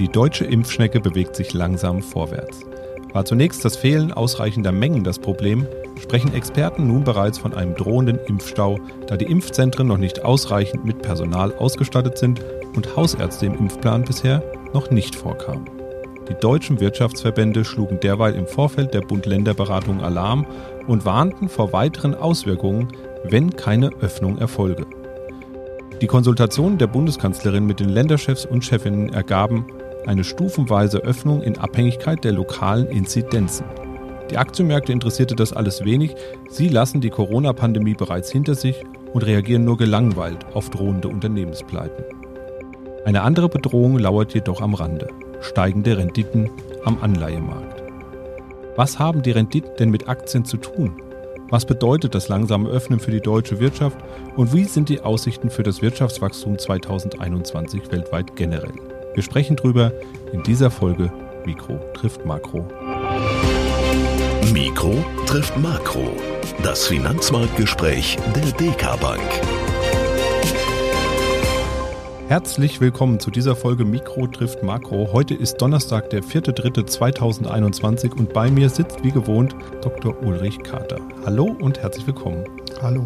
Die deutsche Impfschnecke bewegt sich langsam vorwärts. War zunächst das Fehlen ausreichender Mengen das Problem, sprechen Experten nun bereits von einem drohenden Impfstau, da die Impfzentren noch nicht ausreichend mit Personal ausgestattet sind und Hausärzte im Impfplan bisher noch nicht vorkamen. Die deutschen Wirtschaftsverbände schlugen derweil im Vorfeld der Bund-Länder-Beratung Alarm und warnten vor weiteren Auswirkungen, wenn keine Öffnung erfolge. Die Konsultationen der Bundeskanzlerin mit den Länderchefs und Chefinnen ergaben eine stufenweise Öffnung in Abhängigkeit der lokalen Inzidenzen. Die Aktienmärkte interessierte das alles wenig, sie lassen die Corona-Pandemie bereits hinter sich und reagieren nur gelangweilt auf drohende Unternehmenspleiten. Eine andere Bedrohung lauert jedoch am Rande steigende Renditen am Anleihemarkt. Was haben die Renditen denn mit Aktien zu tun? Was bedeutet das langsame Öffnen für die deutsche Wirtschaft und wie sind die Aussichten für das Wirtschaftswachstum 2021 weltweit generell? Wir sprechen drüber in dieser Folge Mikro trifft Makro. Mikro trifft Makro. Das Finanzmarktgespräch der DK Bank. Herzlich willkommen zu dieser Folge Mikro trifft Makro. Heute ist Donnerstag, der 4.3.2021 und bei mir sitzt wie gewohnt Dr. Ulrich Kater. Hallo und herzlich willkommen. Hallo.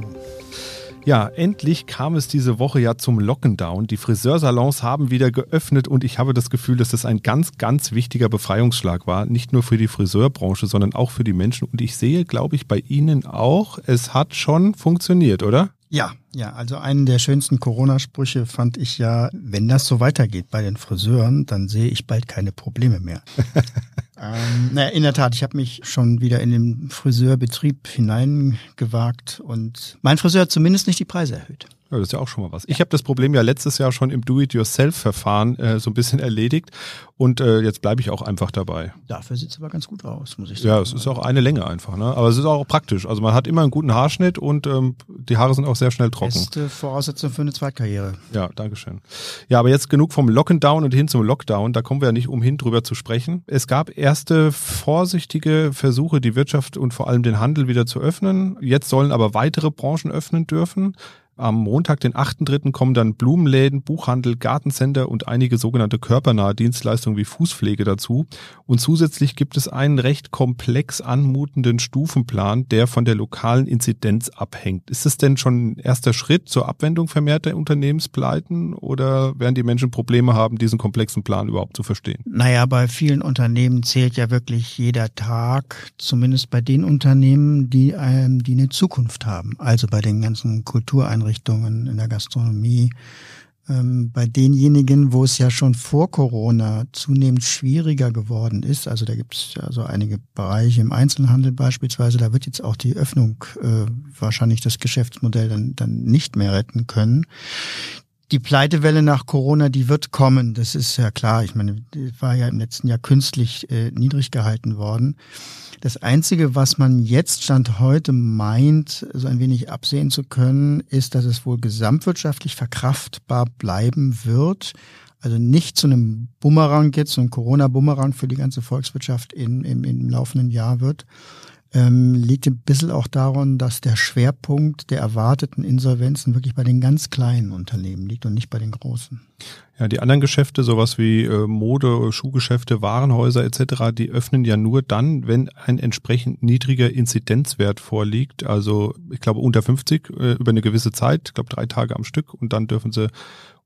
Ja, endlich kam es diese Woche ja zum Lockdown. Die Friseursalons haben wieder geöffnet und ich habe das Gefühl, dass das ein ganz, ganz wichtiger Befreiungsschlag war. Nicht nur für die Friseurbranche, sondern auch für die Menschen. Und ich sehe, glaube ich, bei Ihnen auch, es hat schon funktioniert, oder? Ja, ja, also einen der schönsten Corona-Sprüche fand ich ja, wenn das so weitergeht bei den Friseuren, dann sehe ich bald keine Probleme mehr. ähm, naja, in der Tat, ich habe mich schon wieder in den Friseurbetrieb hineingewagt und mein Friseur hat zumindest nicht die Preise erhöht. Ja, das ist ja auch schon mal was. Ich habe das Problem ja letztes Jahr schon im Do-it-yourself-Verfahren äh, so ein bisschen erledigt und äh, jetzt bleibe ich auch einfach dabei. Dafür sieht es aber ganz gut aus, muss ich sagen. Ja, es ist auch eine Länge einfach, ne? Aber es ist auch praktisch. Also man hat immer einen guten Haarschnitt und ähm, die Haare sind auch sehr schnell trocken. Beste Voraussetzung für eine Zweitkarriere. Ja, Dankeschön. Ja, aber jetzt genug vom Lockdown und hin zum Lockdown. Da kommen wir ja nicht umhin, drüber zu sprechen. Es gab erste vorsichtige Versuche, die Wirtschaft und vor allem den Handel wieder zu öffnen. Jetzt sollen aber weitere Branchen öffnen dürfen. Am Montag, den 8.3., kommen dann Blumenläden, Buchhandel, Gartencenter und einige sogenannte körpernahe Dienstleistungen wie Fußpflege dazu. Und zusätzlich gibt es einen recht komplex anmutenden Stufenplan, der von der lokalen Inzidenz abhängt. Ist es denn schon ein erster Schritt zur Abwendung vermehrter Unternehmenspleiten oder werden die Menschen Probleme haben, diesen komplexen Plan überhaupt zu verstehen? Naja, bei vielen Unternehmen zählt ja wirklich jeder Tag, zumindest bei den Unternehmen, die, ähm, die eine Zukunft haben. Also bei den ganzen Kultureinrichtungen Einrichtungen, in der Gastronomie, ähm, bei denjenigen, wo es ja schon vor Corona zunehmend schwieriger geworden ist, also da gibt es ja so einige Bereiche im Einzelhandel beispielsweise, da wird jetzt auch die Öffnung äh, wahrscheinlich das Geschäftsmodell dann, dann nicht mehr retten können. Die Pleitewelle nach Corona, die wird kommen, das ist ja klar. Ich meine, die war ja im letzten Jahr künstlich äh, niedrig gehalten worden. Das Einzige, was man jetzt Stand heute meint, so ein wenig absehen zu können, ist, dass es wohl gesamtwirtschaftlich verkraftbar bleiben wird. Also nicht zu einem Bumerang jetzt, so ein Corona-Bumerang für die ganze Volkswirtschaft in, im, im laufenden Jahr wird, ähm, liegt ein bisschen auch daran, dass der Schwerpunkt der erwarteten Insolvenzen wirklich bei den ganz kleinen Unternehmen liegt und nicht bei den großen. Ja, die anderen Geschäfte, sowas wie äh, Mode, Schuhgeschäfte, Warenhäuser etc., die öffnen ja nur dann, wenn ein entsprechend niedriger Inzidenzwert vorliegt. Also ich glaube unter 50 äh, über eine gewisse Zeit, ich glaube drei Tage am Stück und dann dürfen sie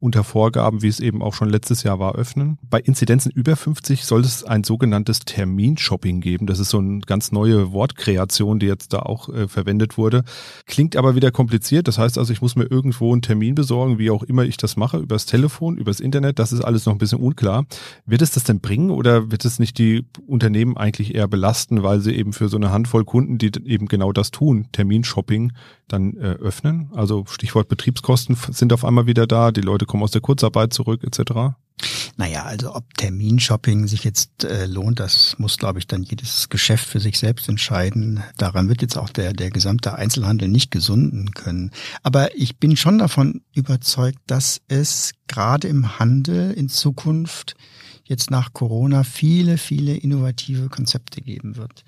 unter Vorgaben, wie es eben auch schon letztes Jahr war, öffnen. Bei Inzidenzen über 50 soll es ein sogenanntes Terminshopping geben. Das ist so eine ganz neue Wortkreation, die jetzt da auch äh, verwendet wurde. Klingt aber wieder kompliziert. Das heißt also, ich muss mir irgendwo einen Termin besorgen, wie auch immer ich das mache, übers Telefon, übers Internet. Das ist alles noch ein bisschen unklar. Wird es das denn bringen oder wird es nicht die Unternehmen eigentlich eher belasten, weil sie eben für so eine Handvoll Kunden, die eben genau das tun, Terminshopping, dann äh, öffnen? Also Stichwort Betriebskosten sind auf einmal wieder da. Die Leute kommen aus der Kurzarbeit zurück etc.? Naja, also ob Terminshopping sich jetzt äh, lohnt, das muss, glaube ich, dann jedes Geschäft für sich selbst entscheiden. Daran wird jetzt auch der, der gesamte Einzelhandel nicht gesunden können. Aber ich bin schon davon überzeugt, dass es gerade im Handel in Zukunft jetzt nach Corona viele, viele innovative Konzepte geben wird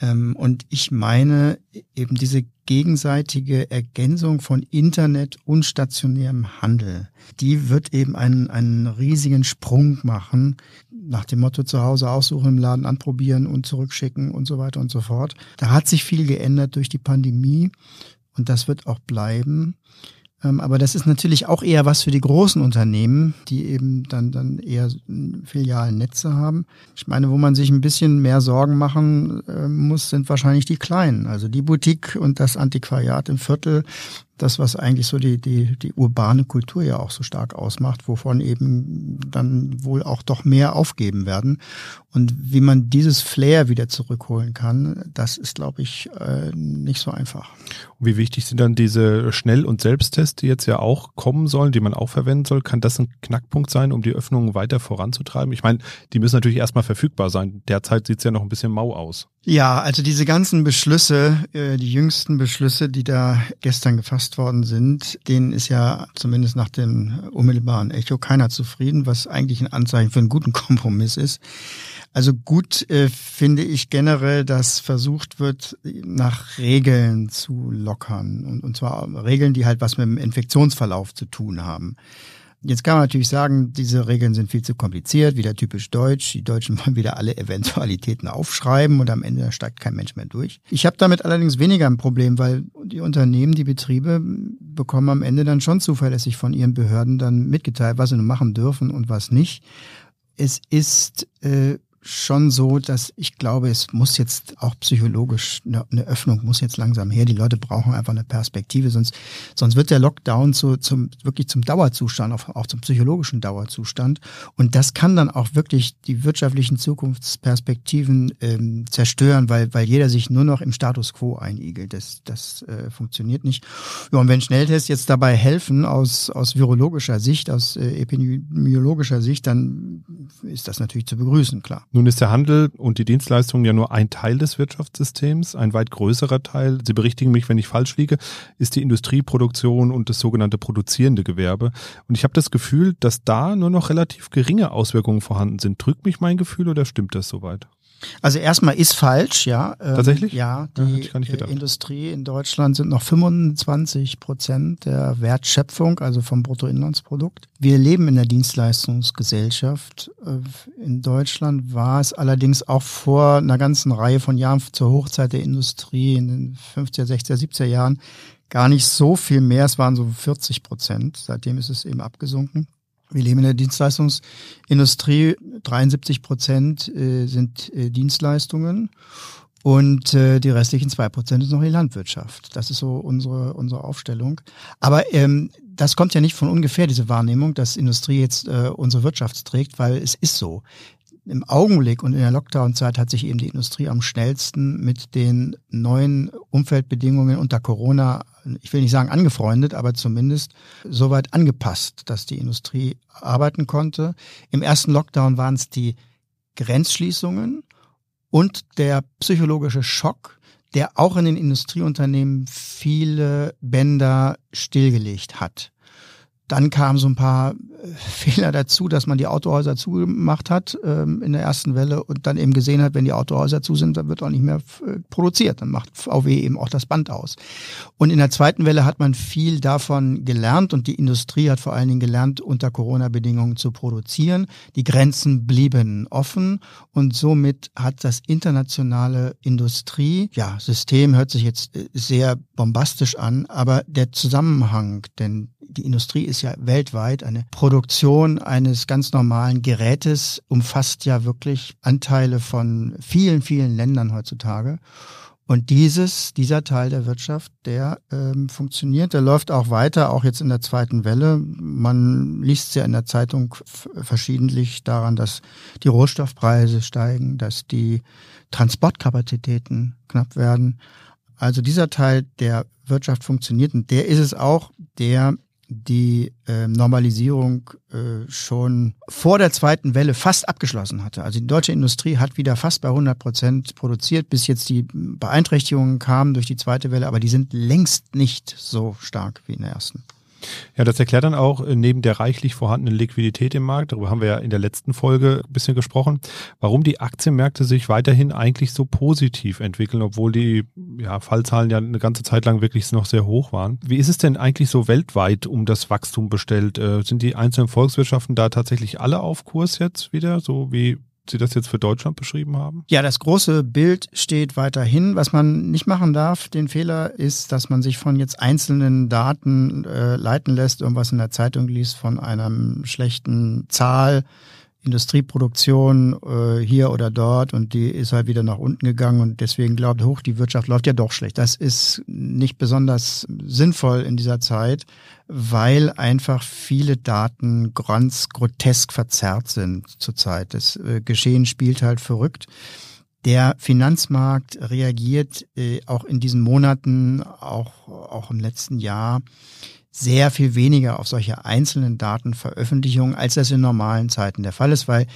und ich meine eben diese gegenseitige Ergänzung von Internet und stationärem Handel, die wird eben einen, einen riesigen Sprung machen, nach dem Motto zu Hause aussuchen, im Laden anprobieren und zurückschicken und so weiter und so fort. Da hat sich viel geändert durch die Pandemie und das wird auch bleiben. Ähm, aber das ist natürlich auch eher was für die großen Unternehmen, die eben dann, dann eher Filialnetze haben. Ich meine, wo man sich ein bisschen mehr Sorgen machen äh, muss, sind wahrscheinlich die Kleinen. Also die Boutique und das Antiquariat im Viertel, das, was eigentlich so die, die, die urbane Kultur ja auch so stark ausmacht, wovon eben dann wohl auch doch mehr aufgeben werden. Und wie man dieses Flair wieder zurückholen kann, das ist, glaube ich, äh, nicht so einfach. Und wie wichtig sind dann diese Schnell- und Selbsttests, die jetzt ja auch kommen sollen, die man auch verwenden soll? Kann das ein Knackpunkt sein, um die Öffnungen weiter voranzutreiben? Ich meine, die müssen natürlich erstmal verfügbar sein. Derzeit sieht es ja noch ein bisschen mau aus. Ja, also diese ganzen Beschlüsse, äh, die jüngsten Beschlüsse, die da gestern gefasst worden sind, denen ist ja zumindest nach dem unmittelbaren Echo keiner zufrieden, was eigentlich ein Anzeichen für einen guten Kompromiss ist. Also gut äh, finde ich generell, dass versucht wird, nach Regeln zu lockern. Und, und zwar Regeln, die halt was mit dem Infektionsverlauf zu tun haben. Jetzt kann man natürlich sagen, diese Regeln sind viel zu kompliziert, wieder typisch deutsch. Die Deutschen wollen wieder alle Eventualitäten aufschreiben und am Ende steigt kein Mensch mehr durch. Ich habe damit allerdings weniger ein Problem, weil die Unternehmen, die Betriebe bekommen am Ende dann schon zuverlässig von ihren Behörden dann mitgeteilt, was sie machen dürfen und was nicht. Es ist äh, schon so, dass ich glaube, es muss jetzt auch psychologisch eine, eine, Öffnung muss jetzt langsam her. Die Leute brauchen einfach eine Perspektive, sonst sonst wird der Lockdown zu, zum wirklich zum Dauerzustand, auch, auch zum psychologischen Dauerzustand. Und das kann dann auch wirklich die wirtschaftlichen Zukunftsperspektiven ähm, zerstören, weil weil jeder sich nur noch im Status quo einigelt. Das das äh, funktioniert nicht. Ja, und wenn Schnelltests jetzt dabei helfen aus aus virologischer Sicht, aus äh, epidemiologischer Sicht, dann ist das natürlich zu begrüßen, klar. Nun ist der Handel und die Dienstleistungen ja nur ein Teil des Wirtschaftssystems. Ein weit größerer Teil, Sie berichtigen mich, wenn ich falsch liege, ist die Industrieproduktion und das sogenannte produzierende Gewerbe. Und ich habe das Gefühl, dass da nur noch relativ geringe Auswirkungen vorhanden sind. Drückt mich mein Gefühl oder stimmt das soweit? Also erstmal ist falsch, ja. Ähm, Tatsächlich? Ja, die ja, Industrie in Deutschland sind noch 25 Prozent der Wertschöpfung, also vom Bruttoinlandsprodukt. Wir leben in der Dienstleistungsgesellschaft. Äh, in Deutschland war es allerdings auch vor einer ganzen Reihe von Jahren zur Hochzeit der Industrie in den 50er, 60er, 70er Jahren gar nicht so viel mehr. Es waren so 40 Prozent. Seitdem ist es eben abgesunken. Wir leben in der Dienstleistungsindustrie. 73 Prozent äh, sind äh, Dienstleistungen und äh, die restlichen zwei Prozent ist noch die Landwirtschaft. Das ist so unsere, unsere Aufstellung. Aber ähm, das kommt ja nicht von ungefähr, diese Wahrnehmung, dass Industrie jetzt äh, unsere Wirtschaft trägt, weil es ist so im Augenblick und in der Lockdown-Zeit hat sich eben die Industrie am schnellsten mit den neuen Umfeldbedingungen unter Corona, ich will nicht sagen angefreundet, aber zumindest soweit angepasst, dass die Industrie arbeiten konnte. Im ersten Lockdown waren es die Grenzschließungen und der psychologische Schock, der auch in den Industrieunternehmen viele Bänder stillgelegt hat. Dann kamen so ein paar äh, Fehler dazu, dass man die Autohäuser zugemacht hat ähm, in der ersten Welle und dann eben gesehen hat, wenn die Autohäuser zu sind, dann wird auch nicht mehr äh, produziert. Dann macht VW eben auch das Band aus. Und in der zweiten Welle hat man viel davon gelernt und die Industrie hat vor allen Dingen gelernt, unter Corona-Bedingungen zu produzieren. Die Grenzen blieben offen und somit hat das internationale Industrie, ja, System hört sich jetzt äh, sehr bombastisch an, aber der Zusammenhang, denn die Industrie ist ja weltweit eine Produktion eines ganz normalen Gerätes, umfasst ja wirklich Anteile von vielen, vielen Ländern heutzutage. Und dieses, dieser Teil der Wirtschaft, der ähm, funktioniert, der läuft auch weiter, auch jetzt in der zweiten Welle. Man liest ja in der Zeitung verschiedentlich daran, dass die Rohstoffpreise steigen, dass die Transportkapazitäten knapp werden. Also dieser Teil der Wirtschaft funktioniert und der ist es auch, der die äh, Normalisierung äh, schon vor der zweiten Welle fast abgeschlossen hatte. Also die deutsche Industrie hat wieder fast bei 100 Prozent produziert, bis jetzt die Beeinträchtigungen kamen durch die zweite Welle, aber die sind längst nicht so stark wie in der ersten. Ja, das erklärt dann auch äh, neben der reichlich vorhandenen Liquidität im Markt, darüber haben wir ja in der letzten Folge ein bisschen gesprochen, warum die Aktienmärkte sich weiterhin eigentlich so positiv entwickeln, obwohl die ja, Fallzahlen ja eine ganze Zeit lang wirklich noch sehr hoch waren. Wie ist es denn eigentlich so weltweit um das Wachstum bestellt? Äh, sind die einzelnen Volkswirtschaften da tatsächlich alle auf Kurs jetzt wieder, so wie Sie das jetzt für Deutschland beschrieben haben? Ja, das große Bild steht weiterhin. Was man nicht machen darf, den Fehler ist, dass man sich von jetzt einzelnen Daten äh, leiten lässt, irgendwas in der Zeitung liest von einer schlechten Zahl Industrieproduktion äh, hier oder dort und die ist halt wieder nach unten gegangen und deswegen glaubt hoch, die Wirtschaft läuft ja doch schlecht. Das ist nicht besonders sinnvoll in dieser Zeit, weil einfach viele Daten ganz grotesk verzerrt sind zurzeit. Das äh, Geschehen spielt halt verrückt. Der Finanzmarkt reagiert äh, auch in diesen Monaten, auch, auch im letzten Jahr, sehr viel weniger auf solche einzelnen Datenveröffentlichungen, als das in normalen Zeiten der Fall ist, weil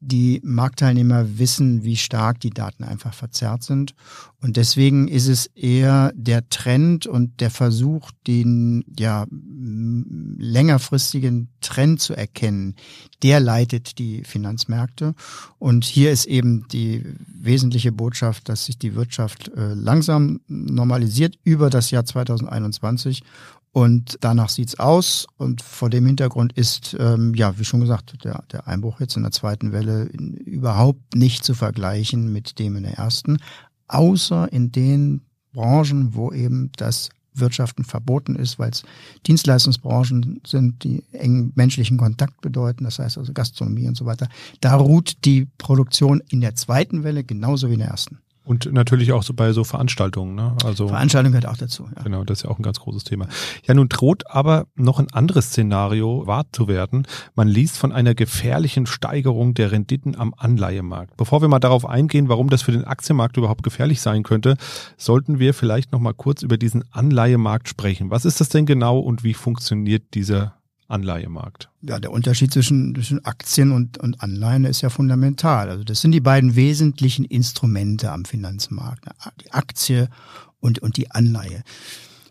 die Marktteilnehmer wissen, wie stark die Daten einfach verzerrt sind. Und deswegen ist es eher der Trend und der Versuch, den ja längerfristigen Trend zu erkennen, der leitet die Finanzmärkte. Und hier ist eben die wesentliche Botschaft, dass sich die Wirtschaft äh, langsam normalisiert über das Jahr 2021 und danach sieht's aus. Und vor dem Hintergrund ist, ähm, ja, wie schon gesagt, der, der Einbruch jetzt in der zweiten Welle überhaupt nicht zu vergleichen mit dem in der ersten, außer in den Branchen, wo eben das Wirtschaften verboten ist, weil es Dienstleistungsbranchen sind, die engen menschlichen Kontakt bedeuten, das heißt also Gastronomie und so weiter. Da ruht die Produktion in der zweiten Welle genauso wie in der ersten. Und natürlich auch so bei so Veranstaltungen. Ne? Also Veranstaltung gehört auch dazu. Ja. Genau, das ist ja auch ein ganz großes Thema. Ja, nun droht aber noch ein anderes Szenario wahr zu werden. Man liest von einer gefährlichen Steigerung der Renditen am Anleihemarkt. Bevor wir mal darauf eingehen, warum das für den Aktienmarkt überhaupt gefährlich sein könnte, sollten wir vielleicht noch mal kurz über diesen Anleihemarkt sprechen. Was ist das denn genau und wie funktioniert dieser Anleihemarkt. Ja, der Unterschied zwischen, zwischen Aktien und, und Anleihen ist ja fundamental. Also das sind die beiden wesentlichen Instrumente am Finanzmarkt. Die Aktie und, und die Anleihe.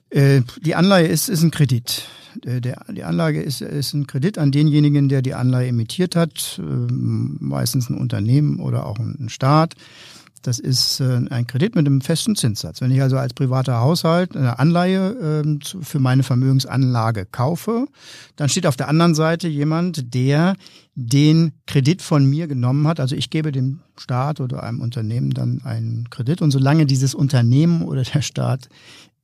Äh, die Anleihe ist, ist ein Kredit. Die Anlage ist, ist ein Kredit an denjenigen, der die Anleihe emittiert hat, ähm, meistens ein Unternehmen oder auch ein Staat. Das ist äh, ein Kredit mit einem festen Zinssatz. Wenn ich also als privater Haushalt eine Anleihe äh, für meine Vermögensanlage kaufe, dann steht auf der anderen Seite jemand, der den Kredit von mir genommen hat. Also ich gebe dem Staat oder einem Unternehmen dann einen Kredit. Und solange dieses Unternehmen oder der Staat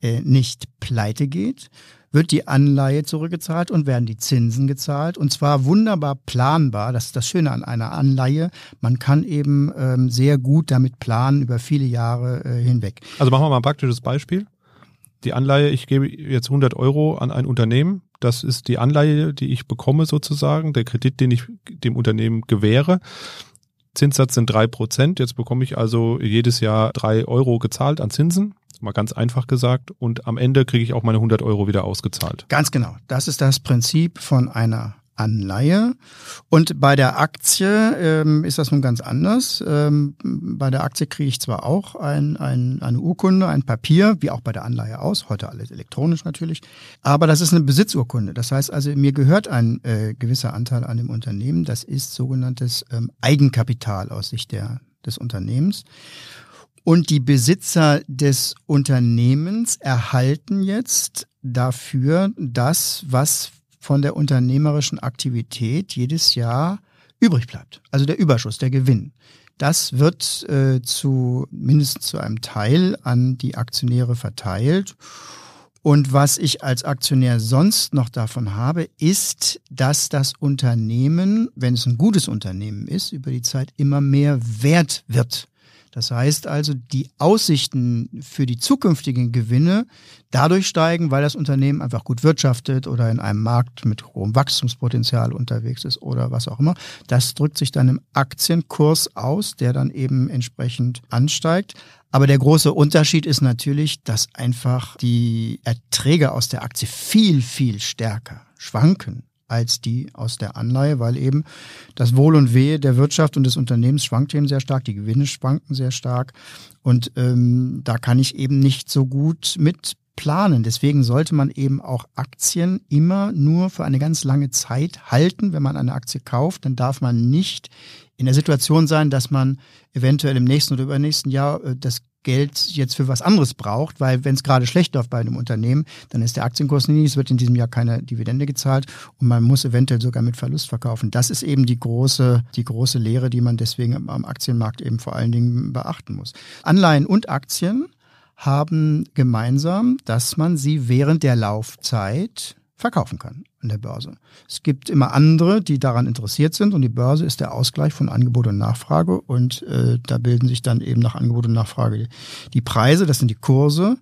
äh, nicht pleite geht, wird die Anleihe zurückgezahlt und werden die Zinsen gezahlt. Und zwar wunderbar planbar. Das ist das Schöne an einer Anleihe. Man kann eben ähm, sehr gut damit planen über viele Jahre äh, hinweg. Also machen wir mal ein praktisches Beispiel. Die Anleihe, ich gebe jetzt 100 Euro an ein Unternehmen. Das ist die Anleihe, die ich bekomme sozusagen, der Kredit, den ich dem Unternehmen gewähre. Zinssatz sind drei Prozent. Jetzt bekomme ich also jedes Jahr drei Euro gezahlt an Zinsen mal ganz einfach gesagt. Und am Ende kriege ich auch meine 100 Euro wieder ausgezahlt. Ganz genau. Das ist das Prinzip von einer Anleihe. Und bei der Aktie ähm, ist das nun ganz anders. Ähm, bei der Aktie kriege ich zwar auch ein, ein, eine Urkunde, ein Papier, wie auch bei der Anleihe aus, heute alles elektronisch natürlich, aber das ist eine Besitzurkunde. Das heißt also, mir gehört ein äh, gewisser Anteil an dem Unternehmen. Das ist sogenanntes ähm, Eigenkapital aus Sicht der, des Unternehmens. Und die Besitzer des Unternehmens erhalten jetzt dafür das, was von der unternehmerischen Aktivität jedes Jahr übrig bleibt. Also der Überschuss, der Gewinn. Das wird äh, zu mindestens zu einem Teil an die Aktionäre verteilt. Und was ich als Aktionär sonst noch davon habe, ist, dass das Unternehmen, wenn es ein gutes Unternehmen ist, über die Zeit immer mehr wert wird. Das heißt also, die Aussichten für die zukünftigen Gewinne dadurch steigen, weil das Unternehmen einfach gut wirtschaftet oder in einem Markt mit hohem Wachstumspotenzial unterwegs ist oder was auch immer. Das drückt sich dann im Aktienkurs aus, der dann eben entsprechend ansteigt. Aber der große Unterschied ist natürlich, dass einfach die Erträge aus der Aktie viel, viel stärker schwanken als die aus der Anleihe, weil eben das Wohl und Wehe der Wirtschaft und des Unternehmens schwankt eben sehr stark, die Gewinne schwanken sehr stark. Und ähm, da kann ich eben nicht so gut mit planen. Deswegen sollte man eben auch Aktien immer nur für eine ganz lange Zeit halten. Wenn man eine Aktie kauft, dann darf man nicht in der Situation sein, dass man eventuell im nächsten oder übernächsten Jahr äh, das Geld jetzt für was anderes braucht, weil wenn es gerade schlecht läuft bei einem Unternehmen, dann ist der Aktienkurs niedrig, es wird in diesem Jahr keine Dividende gezahlt und man muss eventuell sogar mit Verlust verkaufen. Das ist eben die große, die große Lehre, die man deswegen am Aktienmarkt eben vor allen Dingen beachten muss. Anleihen und Aktien haben gemeinsam, dass man sie während der Laufzeit verkaufen kann an der Börse. Es gibt immer andere, die daran interessiert sind und die Börse ist der Ausgleich von Angebot und Nachfrage und äh, da bilden sich dann eben nach Angebot und Nachfrage die Preise, das sind die Kurse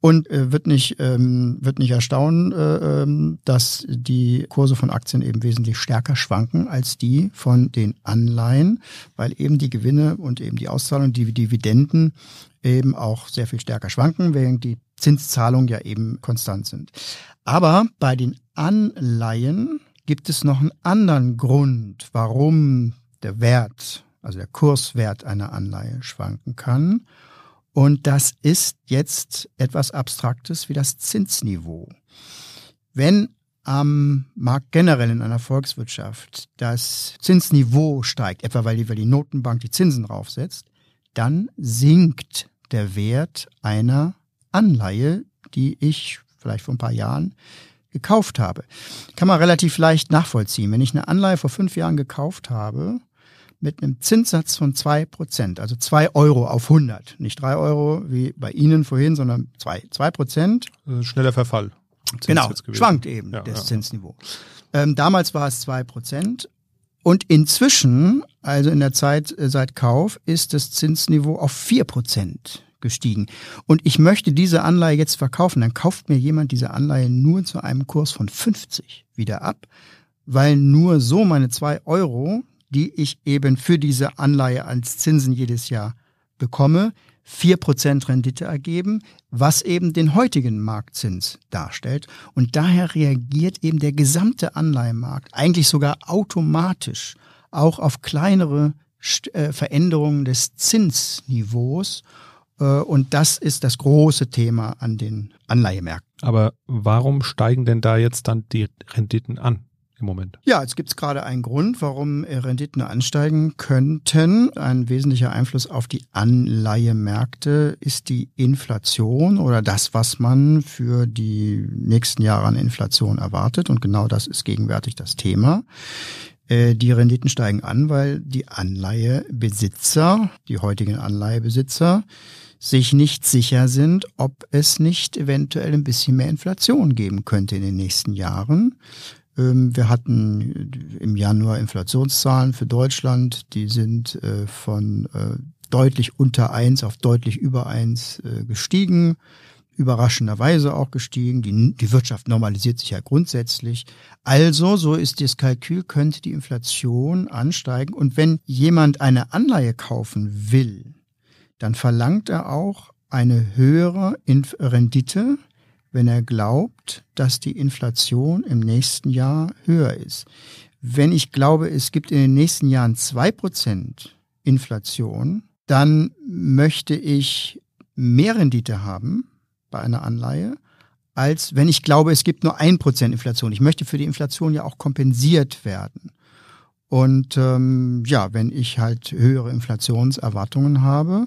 und äh, wird nicht ähm, wird nicht erstaunen, äh, ähm, dass die Kurse von Aktien eben wesentlich stärker schwanken als die von den Anleihen, weil eben die Gewinne und eben die Auszahlung, die Dividenden eben auch sehr viel stärker schwanken, während die Zinszahlungen ja eben konstant sind. Aber bei den Anleihen gibt es noch einen anderen Grund, warum der Wert, also der Kurswert einer Anleihe schwanken kann. Und das ist jetzt etwas Abstraktes wie das Zinsniveau. Wenn am Markt generell in einer Volkswirtschaft das Zinsniveau steigt, etwa weil die, weil die Notenbank die Zinsen draufsetzt, dann sinkt der Wert einer Anleihe, die ich vielleicht vor ein paar Jahren gekauft habe. Kann man relativ leicht nachvollziehen. Wenn ich eine Anleihe vor fünf Jahren gekauft habe, mit einem Zinssatz von zwei Prozent, also zwei Euro auf 100, nicht drei Euro wie bei Ihnen vorhin, sondern zwei, zwei Prozent. Schneller Verfall. Genau, schwankt eben ja, das ja. Zinsniveau. Ähm, damals war es zwei Prozent und inzwischen, also in der Zeit äh, seit Kauf, ist das Zinsniveau auf vier Prozent gestiegen. Und ich möchte diese Anleihe jetzt verkaufen, dann kauft mir jemand diese Anleihe nur zu einem Kurs von 50 wieder ab, weil nur so meine zwei Euro, die ich eben für diese Anleihe als Zinsen jedes Jahr bekomme, vier Prozent Rendite ergeben, was eben den heutigen Marktzins darstellt. Und daher reagiert eben der gesamte Anleihemarkt eigentlich sogar automatisch auch auf kleinere äh, Veränderungen des Zinsniveaus äh, und das ist das große Thema an den Anleihemärkten. Aber warum steigen denn da jetzt dann die Renditen an? Im Moment. Ja, jetzt gibt es gerade einen Grund, warum Renditen ansteigen könnten. Ein wesentlicher Einfluss auf die Anleihemärkte ist die Inflation oder das, was man für die nächsten Jahre an Inflation erwartet. Und genau das ist gegenwärtig das Thema. Äh, die Renditen steigen an, weil die Anleihebesitzer, die heutigen Anleihebesitzer, sich nicht sicher sind, ob es nicht eventuell ein bisschen mehr Inflation geben könnte in den nächsten Jahren. Ähm, wir hatten im Januar Inflationszahlen für Deutschland, die sind äh, von äh, deutlich unter eins auf deutlich über eins äh, gestiegen, überraschenderweise auch gestiegen. Die, die Wirtschaft normalisiert sich ja grundsätzlich. Also, so ist das Kalkül, könnte die Inflation ansteigen. Und wenn jemand eine Anleihe kaufen will, dann verlangt er auch eine höhere Rendite, wenn er glaubt, dass die Inflation im nächsten Jahr höher ist. Wenn ich glaube, es gibt in den nächsten Jahren zwei Prozent Inflation, dann möchte ich mehr Rendite haben bei einer Anleihe, als wenn ich glaube, es gibt nur ein Prozent Inflation. Ich möchte für die Inflation ja auch kompensiert werden. Und ähm, ja, wenn ich halt höhere Inflationserwartungen habe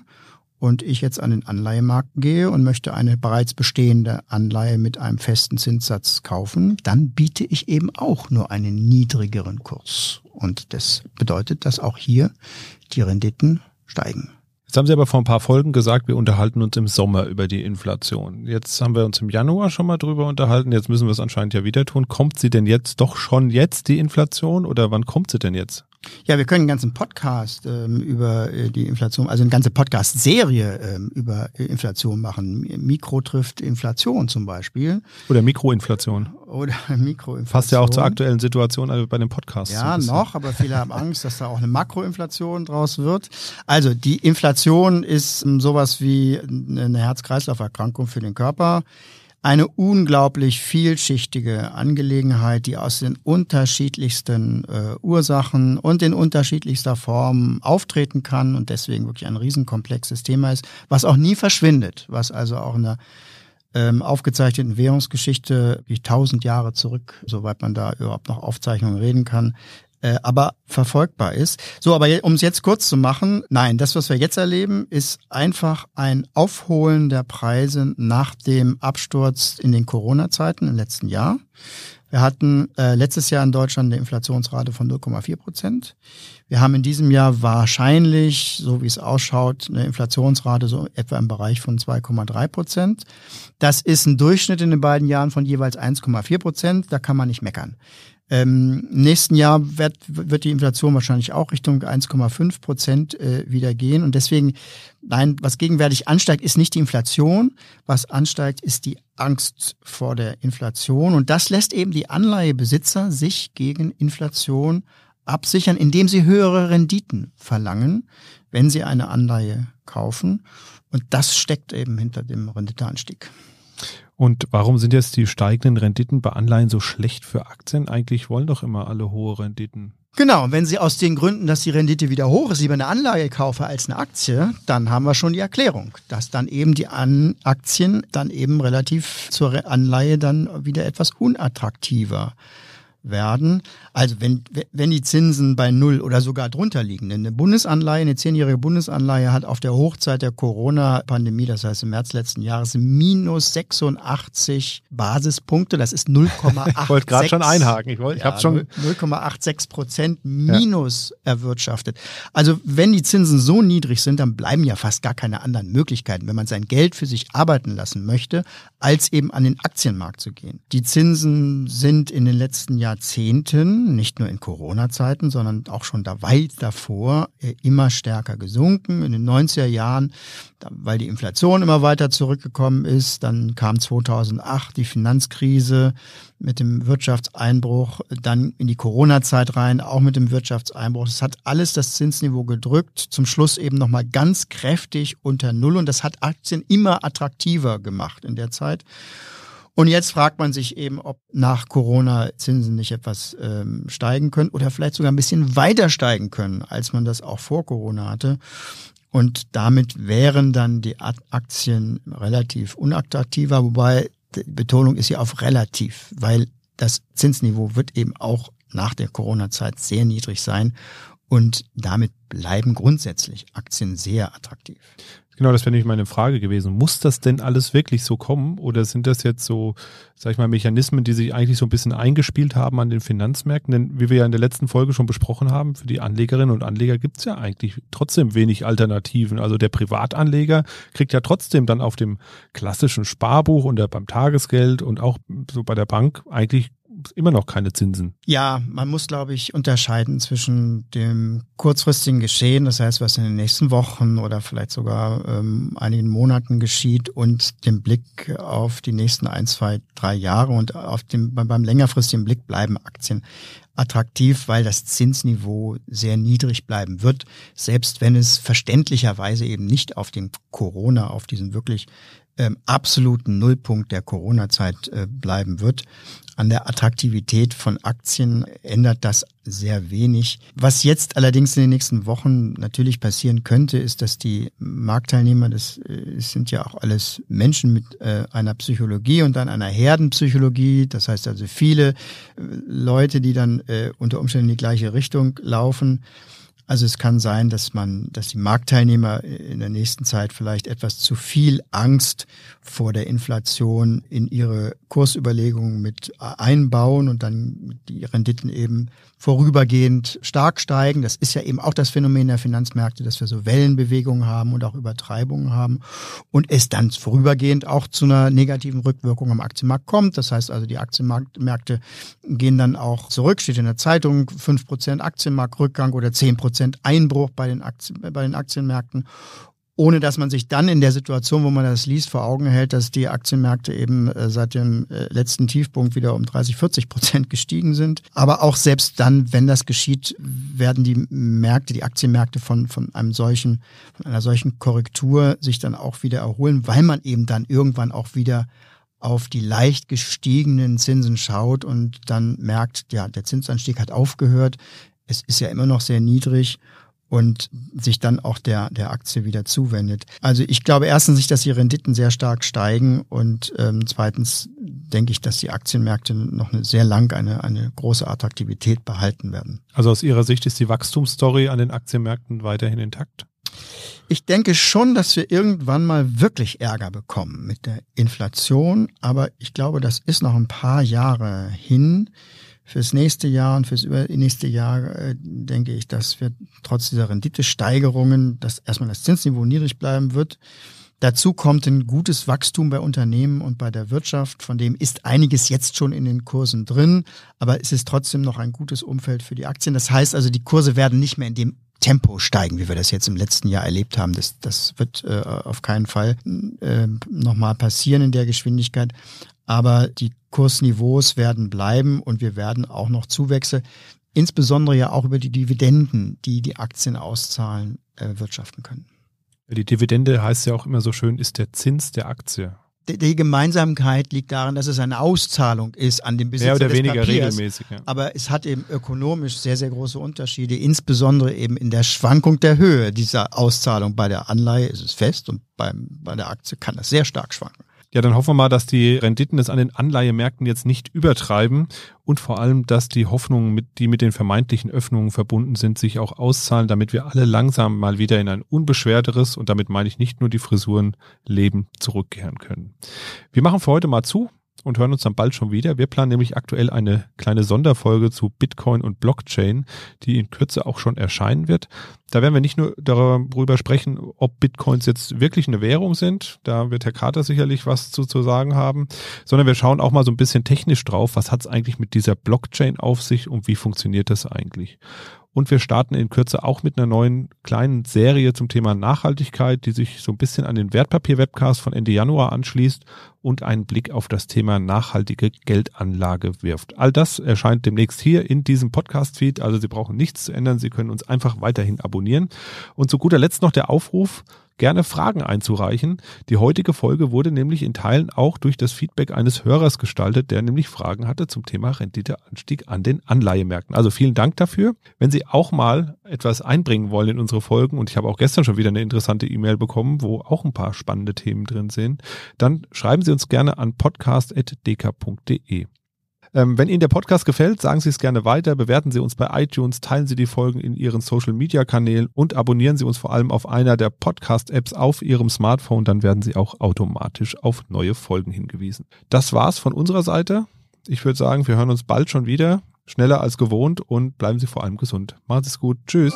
und ich jetzt an den Anleihemarkt gehe und möchte eine bereits bestehende Anleihe mit einem festen Zinssatz kaufen, dann biete ich eben auch nur einen niedrigeren Kurs. Und das bedeutet, dass auch hier die Renditen steigen. Jetzt haben Sie aber vor ein paar Folgen gesagt, wir unterhalten uns im Sommer über die Inflation. Jetzt haben wir uns im Januar schon mal drüber unterhalten. Jetzt müssen wir es anscheinend ja wieder tun. Kommt sie denn jetzt doch schon jetzt, die Inflation, oder wann kommt sie denn jetzt? Ja, wir können einen ganzen Podcast ähm, über äh, die Inflation, also eine ganze Podcast-Serie ähm, über äh, Inflation machen. Mikro trifft Inflation zum Beispiel. Oder Mikroinflation. Oder Mikroinflation. Passt ja auch zur aktuellen Situation also bei dem Podcast. Ja, so noch, aber viele haben Angst, dass da auch eine Makroinflation draus wird. Also die Inflation ist ähm, sowas wie eine Herz-Kreislauf-Erkrankung für den Körper eine unglaublich vielschichtige Angelegenheit, die aus den unterschiedlichsten äh, Ursachen und in unterschiedlichster Form auftreten kann und deswegen wirklich ein riesenkomplexes Thema ist, was auch nie verschwindet, was also auch in der ähm, aufgezeichneten Währungsgeschichte wie tausend Jahre zurück, soweit man da überhaupt noch Aufzeichnungen reden kann, äh, aber verfolgbar ist. So, aber um es jetzt kurz zu machen, nein, das, was wir jetzt erleben, ist einfach ein Aufholen der Preise nach dem Absturz in den Corona-Zeiten im letzten Jahr. Wir hatten äh, letztes Jahr in Deutschland eine Inflationsrate von 0,4 Prozent. Wir haben in diesem Jahr wahrscheinlich, so wie es ausschaut, eine Inflationsrate so etwa im Bereich von 2,3 Prozent. Das ist ein Durchschnitt in den beiden Jahren von jeweils 1,4 Prozent. Da kann man nicht meckern. Ähm, nächsten Jahr wird, wird die Inflation wahrscheinlich auch Richtung 1,5 Prozent äh, wieder gehen. Und deswegen, nein, was gegenwärtig ansteigt, ist nicht die Inflation. Was ansteigt, ist die Angst vor der Inflation. Und das lässt eben die Anleihebesitzer sich gegen Inflation absichern, indem sie höhere Renditen verlangen, wenn sie eine Anleihe kaufen. Und das steckt eben hinter dem Renditeanstieg. Und warum sind jetzt die steigenden Renditen bei Anleihen so schlecht für Aktien? Eigentlich wollen doch immer alle hohe Renditen. Genau, wenn Sie aus den Gründen, dass die Rendite wieder hoch ist, lieber eine Anleihe kaufe als eine Aktie, dann haben wir schon die Erklärung, dass dann eben die An Aktien dann eben relativ zur Anleihe dann wieder etwas unattraktiver werden. Also wenn, wenn die Zinsen bei Null oder sogar drunter liegen. Denn eine Bundesanleihe, eine zehnjährige Bundesanleihe hat auf der Hochzeit der Corona-Pandemie, das heißt im März letzten Jahres, minus 86 Basispunkte. Das ist 0,86. ich wollte gerade schon einhaken. Ich, wollte, ich ja, habe schon 0,86 Prozent minus ja. erwirtschaftet. Also wenn die Zinsen so niedrig sind, dann bleiben ja fast gar keine anderen Möglichkeiten, wenn man sein Geld für sich arbeiten lassen möchte, als eben an den Aktienmarkt zu gehen. Die Zinsen sind in den letzten Jahren Jahrzehnten, nicht nur in Corona-Zeiten, sondern auch schon da weit davor, äh, immer stärker gesunken. In den 90er Jahren, weil die Inflation immer weiter zurückgekommen ist, dann kam 2008 die Finanzkrise mit dem Wirtschaftseinbruch, dann in die Corona-Zeit rein, auch mit dem Wirtschaftseinbruch. Das hat alles das Zinsniveau gedrückt, zum Schluss eben nochmal ganz kräftig unter Null und das hat Aktien immer attraktiver gemacht in der Zeit. Und jetzt fragt man sich eben, ob nach Corona Zinsen nicht etwas ähm, steigen können oder vielleicht sogar ein bisschen weiter steigen können, als man das auch vor Corona hatte. Und damit wären dann die Aktien relativ unattraktiver, wobei die Betonung ist hier auf relativ, weil das Zinsniveau wird eben auch nach der Corona-Zeit sehr niedrig sein und damit bleiben grundsätzlich Aktien sehr attraktiv. Genau, das wäre nämlich meine Frage gewesen. Muss das denn alles wirklich so kommen? Oder sind das jetzt so, sag ich mal, Mechanismen, die sich eigentlich so ein bisschen eingespielt haben an den Finanzmärkten? Denn wie wir ja in der letzten Folge schon besprochen haben, für die Anlegerinnen und Anleger gibt es ja eigentlich trotzdem wenig Alternativen. Also der Privatanleger kriegt ja trotzdem dann auf dem klassischen Sparbuch und beim Tagesgeld und auch so bei der Bank eigentlich immer noch keine Zinsen. Ja, man muss, glaube ich, unterscheiden zwischen dem kurzfristigen Geschehen, das heißt, was in den nächsten Wochen oder vielleicht sogar ähm, einigen Monaten geschieht, und dem Blick auf die nächsten ein, zwei, drei Jahre. Und auf dem, beim längerfristigen Blick bleiben Aktien attraktiv, weil das Zinsniveau sehr niedrig bleiben wird, selbst wenn es verständlicherweise eben nicht auf den Corona, auf diesen wirklich ähm, absoluten Nullpunkt der Corona-Zeit äh, bleiben wird. An der Attraktivität von Aktien ändert das sehr wenig. Was jetzt allerdings in den nächsten Wochen natürlich passieren könnte, ist, dass die Marktteilnehmer, das äh, sind ja auch alles Menschen mit äh, einer Psychologie und dann einer Herdenpsychologie, das heißt also viele äh, Leute, die dann unter Umständen in die gleiche Richtung laufen, also es kann sein, dass man, dass die Marktteilnehmer in der nächsten Zeit vielleicht etwas zu viel Angst vor der Inflation in ihre Kursüberlegungen mit einbauen und dann die Renditen eben vorübergehend stark steigen. Das ist ja eben auch das Phänomen der Finanzmärkte, dass wir so Wellenbewegungen haben und auch Übertreibungen haben und es dann vorübergehend auch zu einer negativen Rückwirkung am Aktienmarkt kommt. Das heißt also, die Aktienmärkte gehen dann auch zurück, steht in der Zeitung, fünf Prozent Aktienmarktrückgang oder zehn Prozent Einbruch bei den, Aktien, bei den Aktienmärkten ohne dass man sich dann in der Situation, wo man das liest, vor Augen hält, dass die Aktienmärkte eben äh, seit dem äh, letzten Tiefpunkt wieder um 30, 40 Prozent gestiegen sind. Aber auch selbst dann, wenn das geschieht, werden die Märkte, die Aktienmärkte von, von einem solchen, von einer solchen Korrektur sich dann auch wieder erholen, weil man eben dann irgendwann auch wieder auf die leicht gestiegenen Zinsen schaut und dann merkt, ja, der Zinsanstieg hat aufgehört. Es ist ja immer noch sehr niedrig und sich dann auch der, der Aktie wieder zuwendet. Also ich glaube erstens nicht, dass die Renditen sehr stark steigen und ähm, zweitens denke ich, dass die Aktienmärkte noch eine, sehr lang eine, eine große Attraktivität behalten werden. Also aus Ihrer Sicht ist die Wachstumsstory an den Aktienmärkten weiterhin intakt? Ich denke schon, dass wir irgendwann mal wirklich Ärger bekommen mit der Inflation, aber ich glaube, das ist noch ein paar Jahre hin. Fürs nächste Jahr und fürs übernächste Jahr äh, denke ich, dass wir trotz dieser Renditesteigerungen, dass erstmal das Zinsniveau niedrig bleiben wird. Dazu kommt ein gutes Wachstum bei Unternehmen und bei der Wirtschaft, von dem ist einiges jetzt schon in den Kursen drin, aber es ist trotzdem noch ein gutes Umfeld für die Aktien. Das heißt also, die Kurse werden nicht mehr in dem Tempo steigen, wie wir das jetzt im letzten Jahr erlebt haben. Das, das wird äh, auf keinen Fall äh, nochmal passieren in der Geschwindigkeit. Aber die Kursniveaus werden bleiben und wir werden auch noch Zuwächse, insbesondere ja auch über die Dividenden, die die Aktien auszahlen, äh, wirtschaften können. Die Dividende heißt ja auch immer so schön, ist der Zins der Aktie die Gemeinsamkeit liegt darin, dass es eine Auszahlung ist an den Besitzer Mehr oder weniger Papiers. regelmäßig. Ja. Aber es hat eben ökonomisch sehr, sehr große Unterschiede, insbesondere eben in der Schwankung der Höhe dieser Auszahlung. Bei der Anleihe ist es fest und beim, bei der Aktie kann das sehr stark schwanken. Ja, dann hoffen wir mal, dass die Renditen es an den Anleihemärkten jetzt nicht übertreiben und vor allem, dass die Hoffnungen, mit, die mit den vermeintlichen Öffnungen verbunden sind, sich auch auszahlen, damit wir alle langsam mal wieder in ein unbeschwerteres, und damit meine ich nicht nur die Frisuren, Leben zurückkehren können. Wir machen für heute mal zu und hören uns dann bald schon wieder. Wir planen nämlich aktuell eine kleine Sonderfolge zu Bitcoin und Blockchain, die in Kürze auch schon erscheinen wird. Da werden wir nicht nur darüber sprechen, ob Bitcoins jetzt wirklich eine Währung sind, da wird Herr Carter sicherlich was zu, zu sagen haben, sondern wir schauen auch mal so ein bisschen technisch drauf, was hat es eigentlich mit dieser Blockchain auf sich und wie funktioniert das eigentlich. Und wir starten in Kürze auch mit einer neuen kleinen Serie zum Thema Nachhaltigkeit, die sich so ein bisschen an den Wertpapier-Webcast von Ende Januar anschließt und einen Blick auf das Thema nachhaltige Geldanlage wirft. All das erscheint demnächst hier in diesem Podcast-Feed. Also Sie brauchen nichts zu ändern. Sie können uns einfach weiterhin abonnieren. Und zu guter Letzt noch der Aufruf, gerne Fragen einzureichen. Die heutige Folge wurde nämlich in Teilen auch durch das Feedback eines Hörers gestaltet, der nämlich Fragen hatte zum Thema Renditeanstieg an den Anleihemärkten. Also vielen Dank dafür. Wenn Sie auch mal etwas einbringen wollen in unsere Folgen, und ich habe auch gestern schon wieder eine interessante E-Mail bekommen, wo auch ein paar spannende Themen drin sind, dann schreiben Sie uns gerne an podcast.dk.de. Ähm, wenn Ihnen der Podcast gefällt, sagen Sie es gerne weiter, bewerten Sie uns bei iTunes, teilen Sie die Folgen in Ihren Social Media Kanälen und abonnieren Sie uns vor allem auf einer der Podcast-Apps auf Ihrem Smartphone, dann werden Sie auch automatisch auf neue Folgen hingewiesen. Das war's von unserer Seite. Ich würde sagen, wir hören uns bald schon wieder, schneller als gewohnt und bleiben Sie vor allem gesund. Machen Sie es gut. Tschüss.